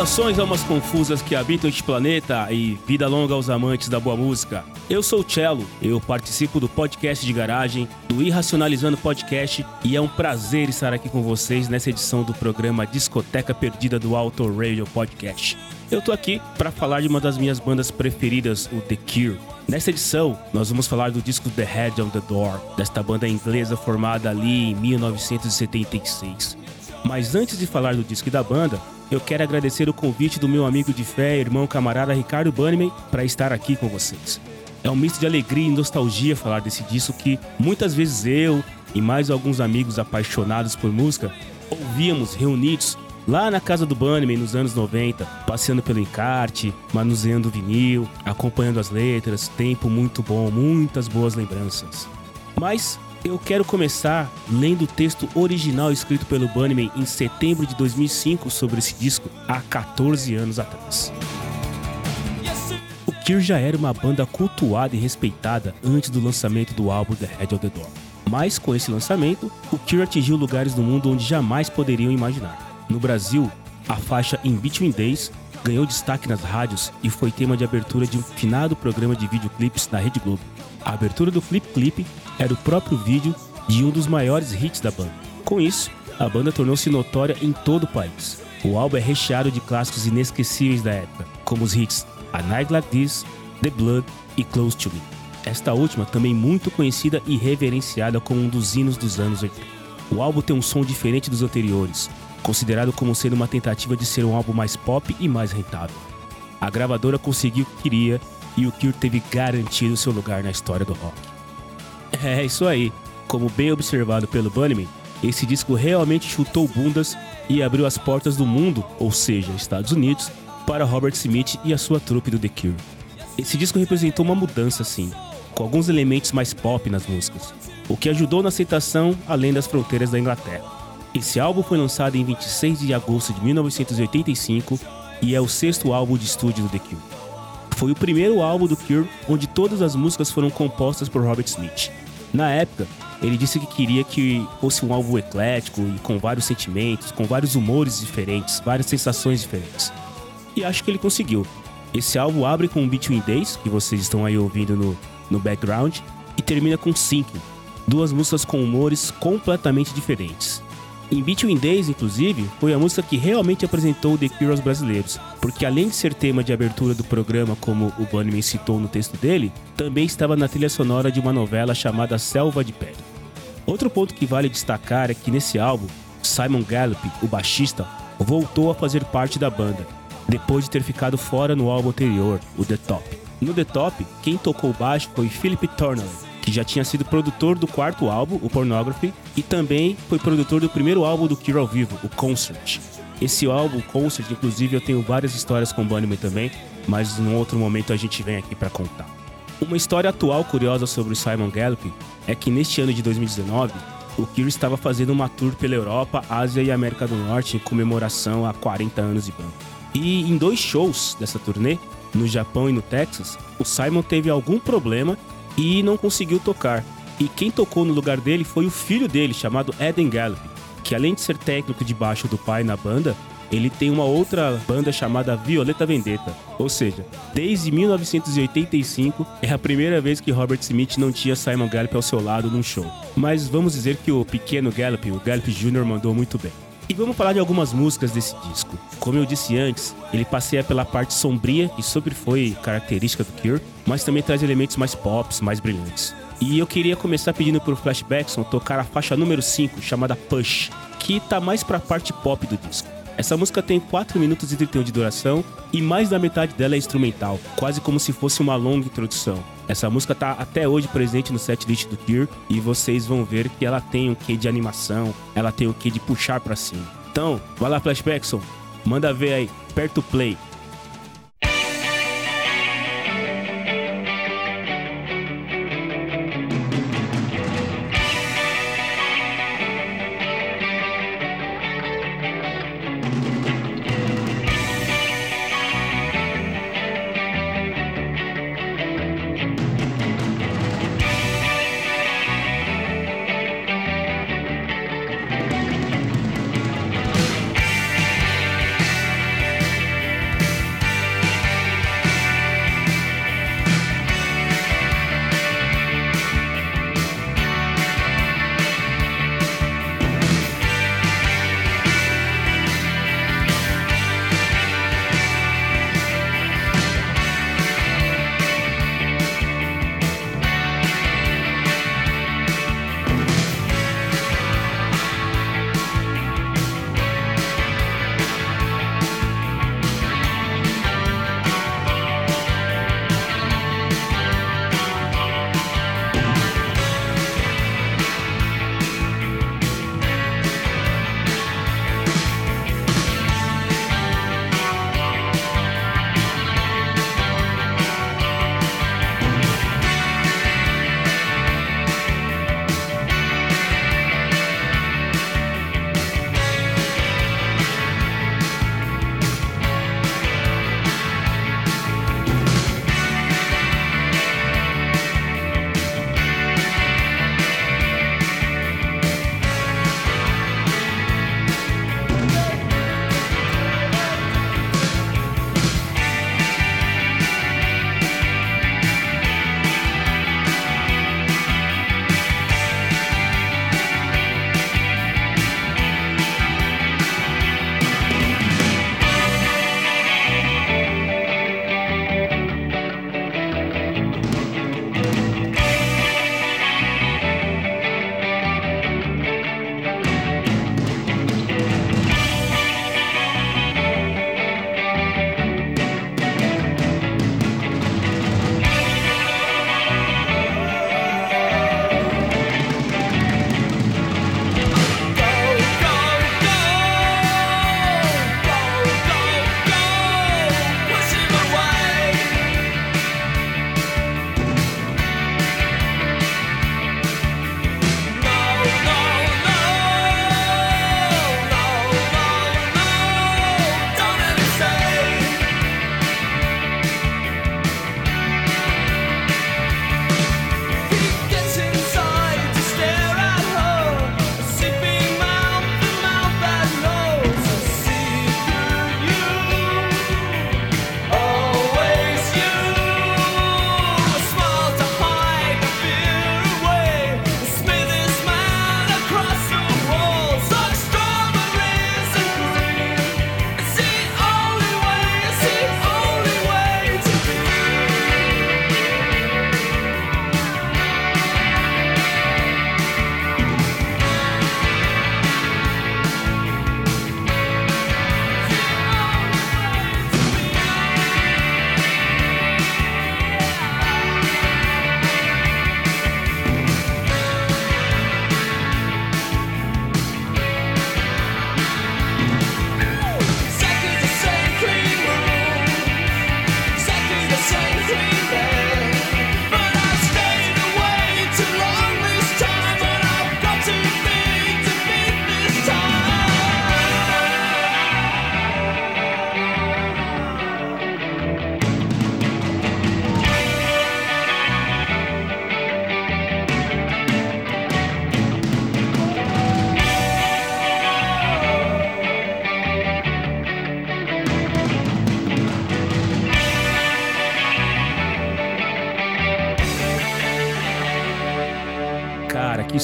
Saudações almas confusas que habitam este planeta e vida longa aos amantes da boa música. Eu sou o Cello, eu participo do podcast de garagem, do Irracionalizando Podcast e é um prazer estar aqui com vocês nessa edição do programa Discoteca Perdida do Auto Radio Podcast. Eu tô aqui para falar de uma das minhas bandas preferidas, o The Cure. Nessa edição, nós vamos falar do disco The Head on the Door, desta banda inglesa formada ali em 1976. Mas antes de falar do disco e da banda, eu quero agradecer o convite do meu amigo de fé, irmão camarada Ricardo Bunnyman, para estar aqui com vocês. É um misto de alegria e nostalgia falar desse disco que muitas vezes eu e mais alguns amigos apaixonados por música ouvíamos reunidos lá na casa do Bunnyman nos anos 90, passeando pelo encarte, manuseando vinil, acompanhando as letras, tempo muito bom, muitas boas lembranças. Mas eu quero começar lendo o texto original escrito pelo Bunnyman em setembro de 2005 sobre esse disco, há 14 anos atrás. O Cure já era uma banda cultuada e respeitada antes do lançamento do álbum The Head of the Door. Mas com esse lançamento, o Cure atingiu lugares no mundo onde jamais poderiam imaginar. No Brasil, a faixa In Between Days ganhou destaque nas rádios e foi tema de abertura de um finado programa de videoclipes da Rede Globo. A abertura do Flip Clip era o próprio vídeo de um dos maiores hits da banda. Com isso, a banda tornou-se notória em todo o país. O álbum é recheado de clássicos inesquecíveis da época, como os hits A Night Like This, The Blood e Close to Me. Esta última também muito conhecida e reverenciada como um dos hinos dos anos 80. O álbum tem um som diferente dos anteriores, considerado como sendo uma tentativa de ser um álbum mais pop e mais rentável. A gravadora conseguiu o que queria e o Cure teve garantido seu lugar na história do rock. É isso aí. Como bem observado pelo Bunnyman, esse disco realmente chutou bundas e abriu as portas do mundo, ou seja, Estados Unidos, para Robert Smith e a sua trupe do The Cure. Esse disco representou uma mudança, sim, com alguns elementos mais pop nas músicas, o que ajudou na aceitação além das fronteiras da Inglaterra. Esse álbum foi lançado em 26 de agosto de 1985 e é o sexto álbum de estúdio do The Cure. Foi o primeiro álbum do Cure onde todas as músicas foram compostas por Robert Smith. Na época, ele disse que queria que fosse um álbum eclético e com vários sentimentos, com vários humores diferentes, várias sensações diferentes. E acho que ele conseguiu. Esse álbum abre com Between Days, que vocês estão aí ouvindo no, no background, e termina com Sinking, duas músicas com humores completamente diferentes. In Between Days, inclusive, foi a música que realmente apresentou The Cure aos brasileiros, porque além de ser tema de abertura do programa, como o Bunnyman citou no texto dele, também estava na trilha sonora de uma novela chamada Selva de Pedra. Outro ponto que vale destacar é que nesse álbum, Simon Gallup, o baixista, voltou a fazer parte da banda, depois de ter ficado fora no álbum anterior, o The Top. No The Top, quem tocou baixo foi Philip Torneley, que já tinha sido produtor do quarto álbum, o Pornography, e também foi produtor do primeiro álbum do Kira ao vivo, o Concert. Esse álbum, Concert, inclusive, eu tenho várias histórias com Bunnyman também, mas num outro momento a gente vem aqui para contar. Uma história atual curiosa sobre o Simon Gallup é que neste ano de 2019, o Kira estava fazendo uma tour pela Europa, Ásia e América do Norte em comemoração a 40 anos de banda. E em dois shows dessa turnê, no Japão e no Texas, o Simon teve algum problema e não conseguiu tocar. E quem tocou no lugar dele foi o filho dele, chamado Eden Gallup, que além de ser técnico de baixo do pai na banda, ele tem uma outra banda chamada Violeta Vendetta. Ou seja, desde 1985 é a primeira vez que Robert Smith não tinha Simon Gallup ao seu lado num show. Mas vamos dizer que o pequeno Gallup, o Gallup Jr., mandou muito bem. E vamos falar de algumas músicas desse disco. Como eu disse antes, ele passeia pela parte sombria, que sempre foi característica do Cure, mas também traz elementos mais pops, mais brilhantes. E eu queria começar pedindo pro Flashbackson tocar a faixa número 5, chamada Push, que tá mais pra parte pop do disco. Essa música tem 4 minutos e 31 de duração e mais da metade dela é instrumental, quase como se fosse uma longa introdução. Essa música tá até hoje presente no setlist do Cure e vocês vão ver que ela tem um quê de animação, ela tem o quê de puxar para cima. Então, vai lá Flashbackson, manda ver aí, perto o play.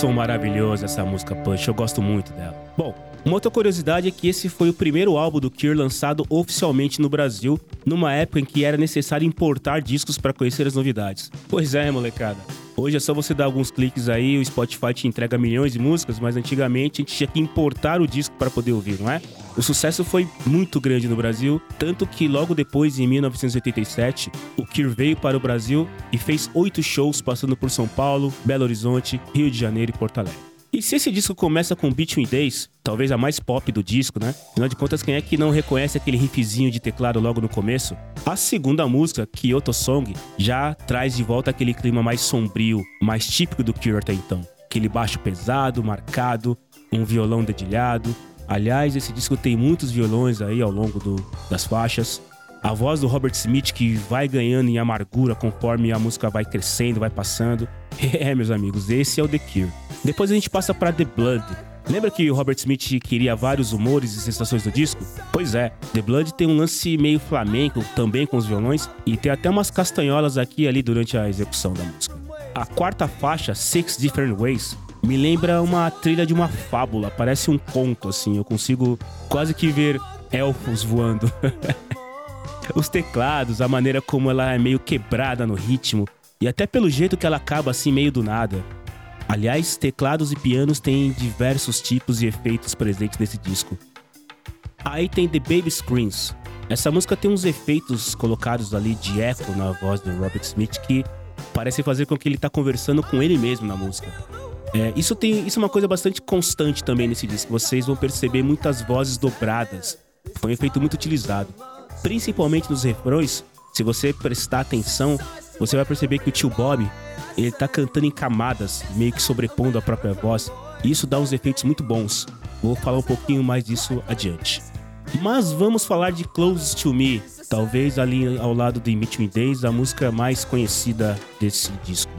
Som maravilhoso essa música Push, eu gosto muito dela. Bom, uma outra curiosidade é que esse foi o primeiro álbum do Cure lançado oficialmente no Brasil, numa época em que era necessário importar discos para conhecer as novidades. Pois é, molecada. Hoje é só você dar alguns cliques aí, o Spotify te entrega milhões de músicas, mas antigamente a gente tinha que importar o disco para poder ouvir, não é? O sucesso foi muito grande no Brasil, tanto que logo depois, em 1987, o Cure veio para o Brasil e fez oito shows passando por São Paulo, Belo Horizonte, Rio de Janeiro e Porto Alegre. E se esse disco começa com Between Days, talvez a mais pop do disco, né? Afinal de contas, quem é que não reconhece aquele riffzinho de teclado logo no começo? A segunda música, Kyoto Song, já traz de volta aquele clima mais sombrio, mais típico do Cure até então. Aquele baixo pesado, marcado, um violão dedilhado. Aliás, esse disco tem muitos violões aí ao longo do, das faixas. A voz do Robert Smith que vai ganhando em amargura conforme a música vai crescendo, vai passando. É, meus amigos, esse é o The Cure. Depois a gente passa para The Blood. Lembra que o Robert Smith queria vários humores e sensações do disco? Pois é, The Blood tem um lance meio flamenco também com os violões e tem até umas castanholas aqui e ali durante a execução da música. A quarta faixa, Six Different Ways, me lembra uma trilha de uma fábula, parece um conto assim, eu consigo quase que ver elfos voando. Os teclados, a maneira como ela é meio quebrada no ritmo e até pelo jeito que ela acaba assim meio do nada. Aliás, teclados e pianos têm diversos tipos e efeitos presentes nesse disco. Aí tem The Baby Screams. Essa música tem uns efeitos colocados ali de eco na voz do Robert Smith que parece fazer com que ele tá conversando com ele mesmo na música. É, isso, tem, isso é uma coisa bastante constante também nesse disco. Vocês vão perceber muitas vozes dobradas. Foi um efeito muito utilizado principalmente nos refrões, se você prestar atenção, você vai perceber que o tio Bob, ele tá cantando em camadas, meio que sobrepondo a própria voz. E isso dá uns efeitos muito bons. Vou falar um pouquinho mais disso adiante. Mas vamos falar de Close to Me, talvez ali ao lado de Between Days, a música mais conhecida desse disco.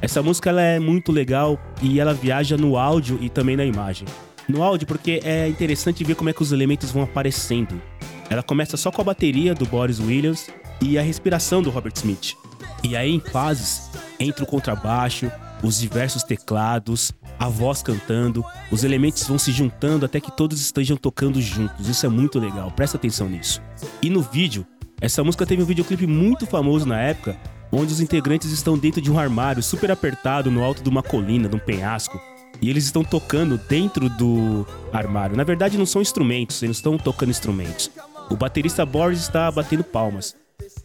Essa música ela é muito legal e ela viaja no áudio e também na imagem. No áudio porque é interessante ver como é que os elementos vão aparecendo. Ela começa só com a bateria do Boris Williams e a respiração do Robert Smith. E aí, em fases, entra o contrabaixo, os diversos teclados, a voz cantando, os elementos vão se juntando até que todos estejam tocando juntos. Isso é muito legal, presta atenção nisso. E no vídeo, essa música teve um videoclipe muito famoso na época, onde os integrantes estão dentro de um armário super apertado no alto de uma colina, de um penhasco. E eles estão tocando dentro do armário. Na verdade, não são instrumentos, eles estão tocando instrumentos. O baterista Boris está batendo palmas.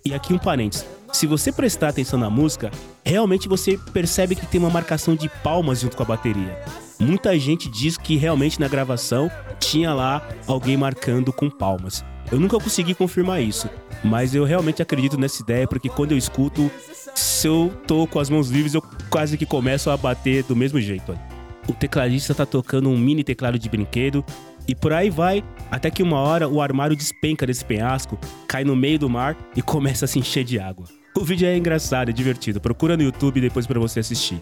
E aqui um parênteses. Se você prestar atenção na música, realmente você percebe que tem uma marcação de palmas junto com a bateria. Muita gente diz que realmente na gravação tinha lá alguém marcando com palmas. Eu nunca consegui confirmar isso, mas eu realmente acredito nessa ideia porque quando eu escuto, se eu tô com as mãos livres, eu quase que começo a bater do mesmo jeito. O tecladista tá tocando um mini teclado de brinquedo e por aí vai, até que uma hora o armário despenca desse penhasco, cai no meio do mar e começa a se encher de água. O vídeo é engraçado, é divertido. Procura no YouTube depois para você assistir.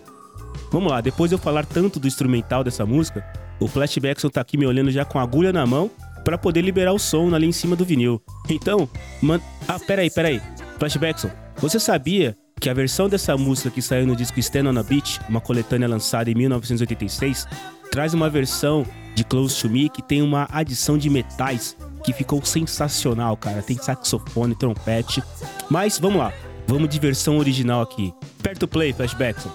Vamos lá, depois de eu falar tanto do instrumental dessa música, o Flashbackson tá aqui me olhando já com a agulha na mão para poder liberar o som ali em cima do vinil. Então, man... Ah, peraí, peraí. Flashbackson, você sabia que a versão dessa música que saiu no disco Stand on a Beach, uma coletânea lançada em 1986, traz uma versão de Close to Me que tem uma adição de metais que ficou sensacional, cara. Tem saxofone, trompete. Mas vamos lá, vamos de versão original aqui. Perto play, Flashbackson.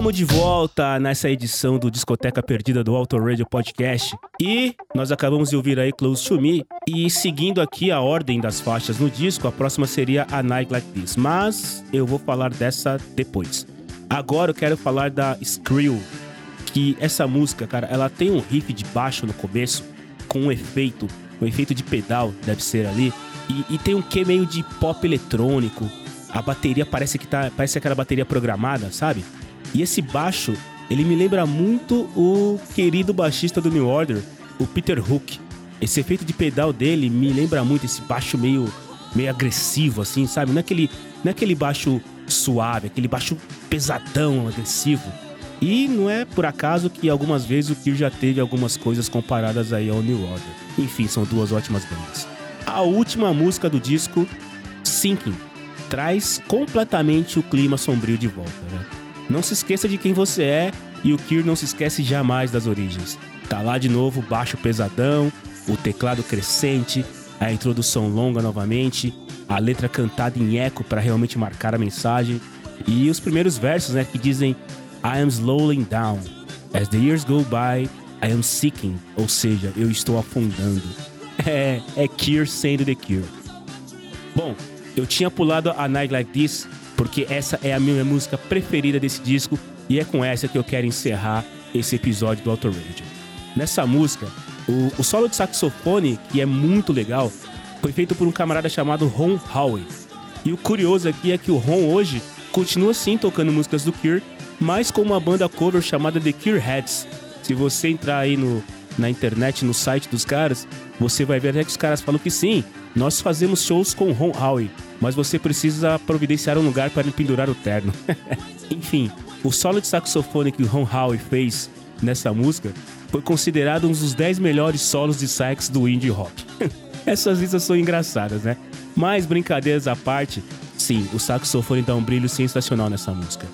Estamos de volta nessa edição do Discoteca Perdida do Auto Radio Podcast e nós acabamos de ouvir aí Close to Me e seguindo aqui a ordem das faixas no disco, a próxima seria A Night Like This, mas eu vou falar dessa depois. Agora eu quero falar da Skrill, que essa música, cara, ela tem um riff de baixo no começo com um efeito, um efeito de pedal, deve ser ali, e, e tem um quê meio de pop eletrônico. A bateria parece que tá, parece aquela bateria programada, sabe? E esse baixo, ele me lembra muito o querido baixista do New Order, o Peter Hook. Esse efeito de pedal dele me lembra muito esse baixo meio, meio agressivo, assim, sabe? Não é, aquele, não é aquele baixo suave, aquele baixo pesadão, agressivo. E não é por acaso que algumas vezes o Kill já teve algumas coisas comparadas aí ao New Order. Enfim, são duas ótimas bandas. A última música do disco, Sinking, traz completamente o clima sombrio de volta, né? Não se esqueça de quem você é e o Kier não se esquece jamais das origens. Tá lá de novo, baixo pesadão, o teclado crescente, a introdução longa novamente, a letra cantada em eco para realmente marcar a mensagem e os primeiros versos, né, que dizem I am slowing down. As the years go by, I am seeking, ou seja, eu estou afundando. É, é Cure sendo The Cure. Bom, eu tinha pulado a Night Like This porque essa é a minha música preferida desse disco e é com essa que eu quero encerrar esse episódio do Auto Radio. Nessa música, o, o, solo de saxofone, que é muito legal, foi feito por um camarada chamado Ron Howe. E o curioso aqui é que o Ron hoje continua sim tocando músicas do Cure, mas com uma banda cover chamada The Cure Heads. Se você entrar aí no, na internet, no site dos caras, você vai ver até que os caras falam que sim, nós fazemos shows com Ron Howe, mas você precisa providenciar um lugar para ele pendurar o terno. Enfim, o solo de saxofone que Ron Howe fez nessa música foi considerado um dos 10 melhores solos de sax do indie rock. Essas listas são engraçadas, né? Mas brincadeiras à parte, sim, o saxofone dá um brilho sensacional nessa música.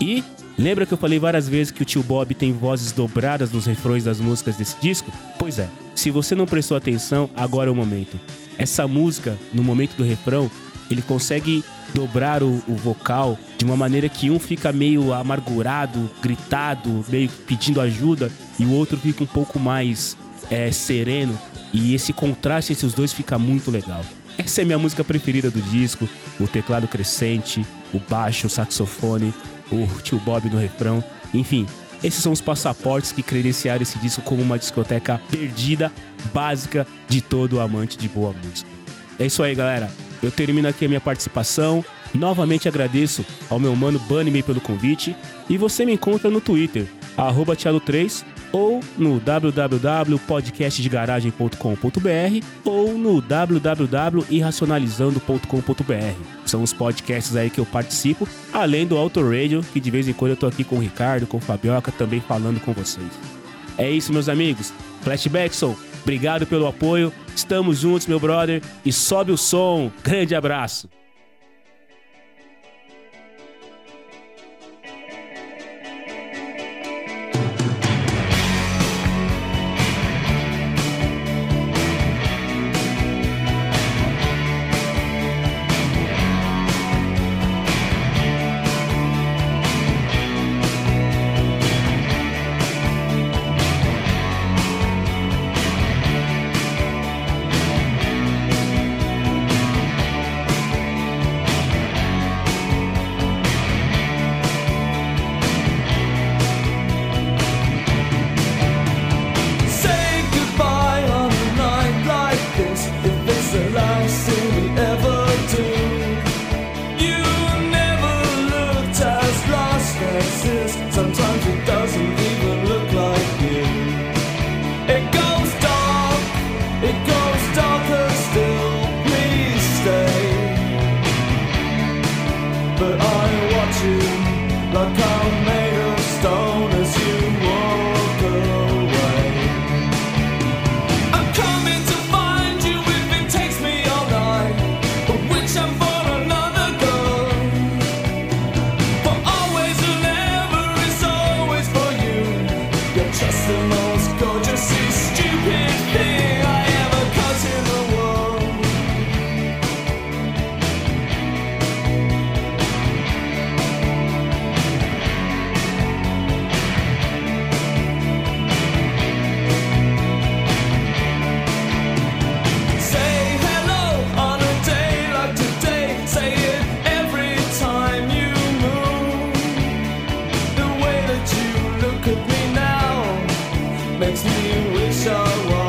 E lembra que eu falei várias vezes que o tio Bob tem vozes dobradas nos refrões das músicas desse disco? Pois é, se você não prestou atenção, agora é o momento. Essa música, no momento do refrão, ele consegue dobrar o, o, vocal de uma maneira que um fica meio amargurado, gritado, meio pedindo ajuda, e o outro fica um pouco mais é, sereno. E esse contraste entre os dois fica muito legal. Essa é minha música preferida do disco: o teclado crescente, o baixo, o saxofone, o tio Bob no refrão. Enfim, esses são os passaportes que credenciaram esse disco como uma discoteca perdida, básica de todo amante de boa música. É isso aí, galera. Eu termino aqui a minha participação. Novamente agradeço ao meu mano Bunny pelo convite. E você me encontra no Twitter, arroba 3 ou no www.podcastdegaragem.com.br ou no www.irracionalizando.com.br. São os podcasts aí que eu participo, além do Auto Radio, que de vez em quando eu tô aqui com o Ricardo, com o Fabioca, também falando com vocês. É isso, meus amigos. Flashbackson, obrigado pelo apoio. Estamos juntos, meu brother, e sobe o som. Grande abraço. wish I was.